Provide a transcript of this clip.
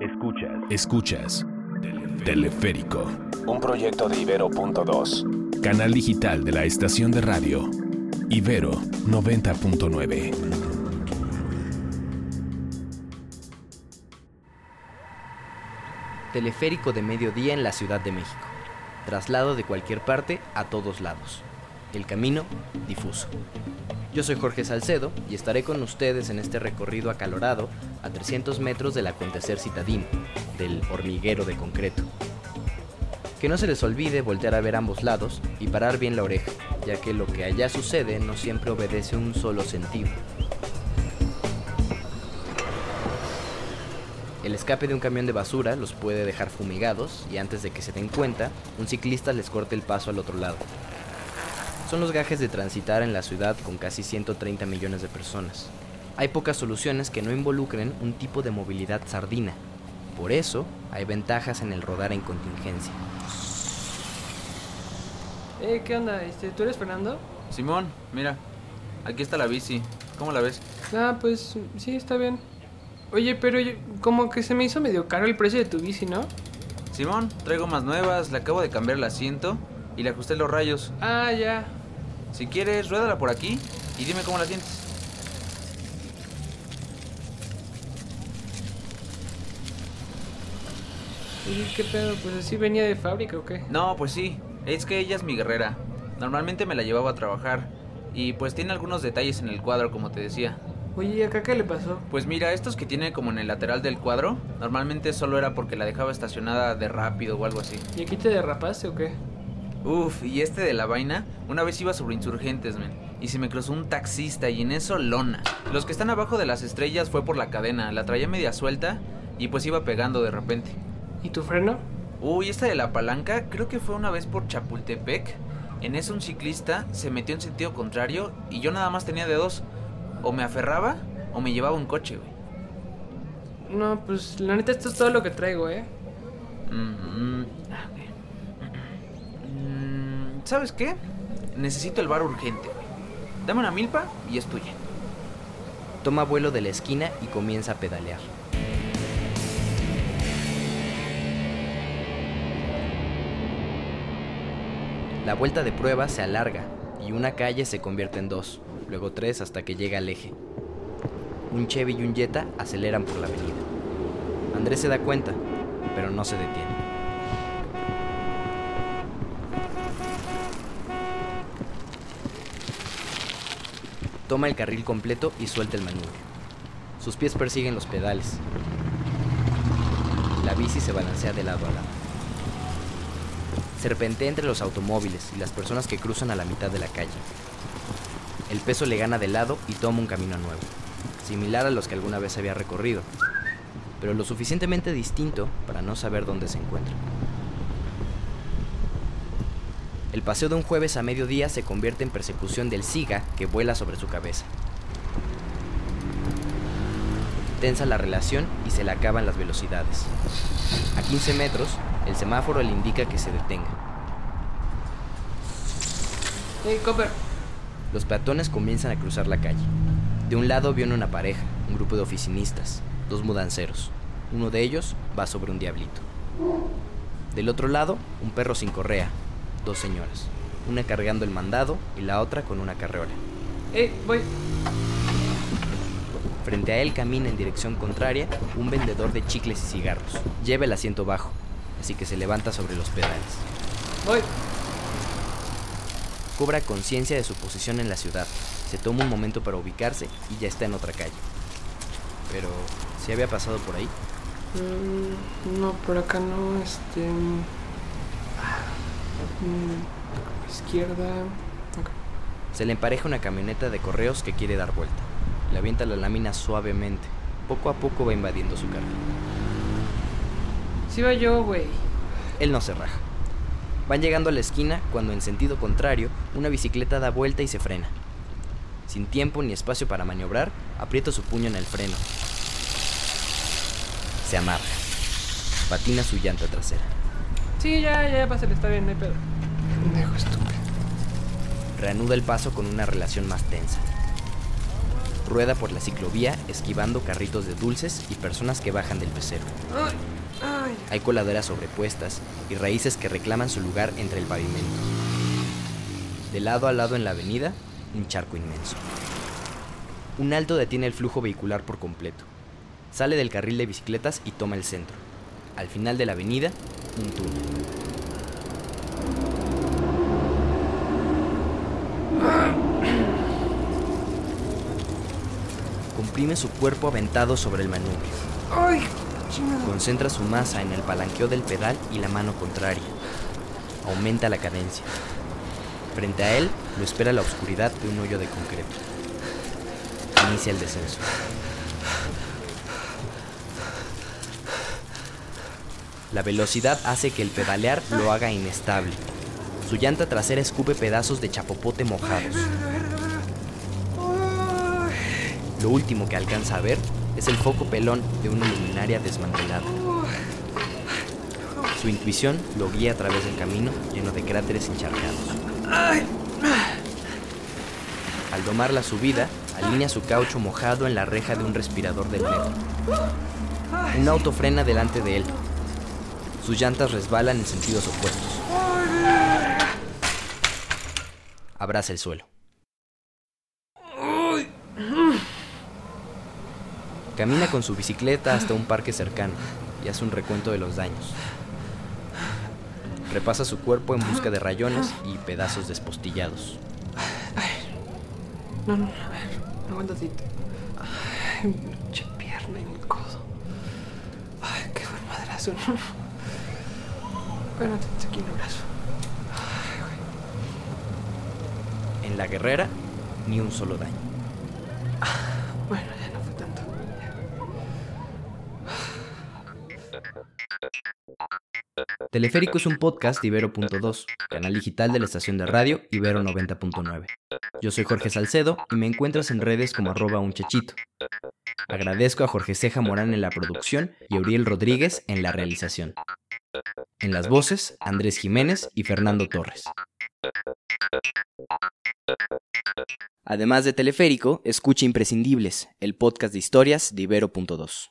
Escuchas. Escuchas. Teleférico. Un proyecto de Ibero.2. Canal digital de la estación de radio. Ibero 90.9. Teleférico de mediodía en la Ciudad de México. Traslado de cualquier parte a todos lados. El camino difuso. Yo soy Jorge Salcedo y estaré con ustedes en este recorrido acalorado a 300 metros del acontecer citadino, del hormiguero de concreto. Que no se les olvide voltear a ver ambos lados y parar bien la oreja, ya que lo que allá sucede no siempre obedece un solo sentido. El escape de un camión de basura los puede dejar fumigados y antes de que se den cuenta, un ciclista les corte el paso al otro lado. Son los gajes de transitar en la ciudad con casi 130 millones de personas. Hay pocas soluciones que no involucren un tipo de movilidad sardina. Por eso, hay ventajas en el rodar en contingencia. Eh, ¿qué onda? Este, ¿Tú eres Fernando? Simón, mira, aquí está la bici. ¿Cómo la ves? Ah, pues sí, está bien. Oye, pero yo- como que se me hizo medio caro el precio de tu bici, ¿no? Simón, traigo más nuevas, le acabo de cambiar el asiento y le ajusté los rayos. Ah, ya. Si quieres, ruédala por aquí y dime cómo la sientes. Oye, ¿qué pedo? Pues así venía de fábrica o qué? No, pues sí, es que ella es mi guerrera. Normalmente me la llevaba a trabajar y pues tiene algunos detalles en el cuadro, como te decía. Oye, ¿y acá qué le pasó? Pues mira, estos que tiene como en el lateral del cuadro, normalmente solo era porque la dejaba estacionada de rápido o algo así. ¿Y aquí te derrapaste o qué? Uf, y este de la vaina, una vez iba sobre insurgentes, men. Y se me cruzó un taxista y en eso lona. Los que están abajo de las estrellas fue por la cadena, la traía media suelta y pues iba pegando de repente. ¿Y tu freno? Uy, esta de la palanca, creo que fue una vez por Chapultepec. En eso un ciclista se metió en sentido contrario y yo nada más tenía de dos. O me aferraba o me llevaba un coche, güey. No, pues la neta esto es todo lo que traigo, ¿eh? Mm, mm, ¿Sabes qué? Necesito el bar urgente. Dame una milpa y es tuya. Toma vuelo de la esquina y comienza a pedalear. La vuelta de prueba se alarga y una calle se convierte en dos, luego tres hasta que llega al eje. Un Chevy y un Jetta aceleran por la avenida. Andrés se da cuenta, pero no se detiene. Toma el carril completo y suelta el manubrio. Sus pies persiguen los pedales. La bici se balancea de lado a lado. Serpentea entre los automóviles y las personas que cruzan a la mitad de la calle. El peso le gana de lado y toma un camino nuevo, similar a los que alguna vez había recorrido, pero lo suficientemente distinto para no saber dónde se encuentra. El paseo de un jueves a mediodía se convierte en persecución del SIGA que vuela sobre su cabeza. Tensa la relación y se le acaban las velocidades. A 15 metros, el semáforo le indica que se detenga. Hey, Copper. Los peatones comienzan a cruzar la calle. De un lado viene una pareja, un grupo de oficinistas, dos mudanceros. Uno de ellos va sobre un diablito. Del otro lado, un perro sin correa, dos señoras, una cargando el mandado y la otra con una carreola. Hey, voy. Frente a él camina en dirección contraria un vendedor de chicles y cigarros. Lleva el asiento bajo, así que se levanta sobre los pedales. Voy. Cobra conciencia de su posición en la ciudad. Se toma un momento para ubicarse y ya está en otra calle. Pero, ¿se había pasado por ahí? Mm, no, por acá no, este... mm, izquierda... Se le empareja una camioneta de correos que quiere dar vuelta. Le avienta la lámina suavemente. Poco a poco va invadiendo su carga. Sí va yo, güey. Él no se raja. Van llegando a la esquina cuando en sentido contrario una bicicleta da vuelta y se frena. Sin tiempo ni espacio para maniobrar, aprieta su puño en el freno. Se amarra. Patina su llanta trasera. Sí, ya, ya, pásale, está bien, no hay pedo. Pendejo estúpido. Reanuda el paso con una relación más tensa. rueda por la ciclovía esquivando carritos de dulces y personas que bajan del pecero. Ay, ay. Hay coladeras sobrepuestas y raíces que reclaman su lugar entre el pavimento. De lado a lado en la avenida, un charco inmenso. Un alto detiene el flujo vehicular por completo. Sale del carril de bicicletas y toma el centro. Al final de la avenida, un túnel. Comprime su cuerpo aventado sobre el manubrio. Ay. Concentra su masa en el palanqueo del pedal y la mano contraria. Aumenta la cadencia. Frente a él lo espera la oscuridad de un hoyo de concreto. Inicia el descenso. La velocidad hace que el pedalear lo haga inestable. Su llanta trasera escupe pedazos de chapopote mojados. Lo último que alcanza a ver es el foco pelón de una luminaria desmantelada. Su intuición lo guía a través del camino lleno de cráteres encharcados. Al domar la subida, alinea su caucho mojado en la reja de un respirador del metro. Un auto frena delante de él. Sus llantas resbalan en sentidos opuestos. Abraza el suelo. Camina con su bicicleta hasta un parque cercano y hace un recuento de los daños. Repasa su cuerpo en busca de rayones y pedazos despostillados. No, no, a ver, aguanta tantito. Ay, pinche pierna y mi codo. Ay, qué buen madrazo. Bueno, te aquí el brazo. Ay, güey. En la guerrera, ni un solo daño. Bueno, Teleférico es un podcast de Ibero.2, canal digital de la estación de radio Ibero 90.9. Yo soy Jorge Salcedo y me encuentras en redes como arroba un chachito. Agradezco a Jorge Ceja Morán en la producción y a Uriel Rodríguez en la realización. En las voces, Andrés Jiménez y Fernando Torres. Además de Teleférico, escucha Imprescindibles, el podcast de historias de Ibero.2.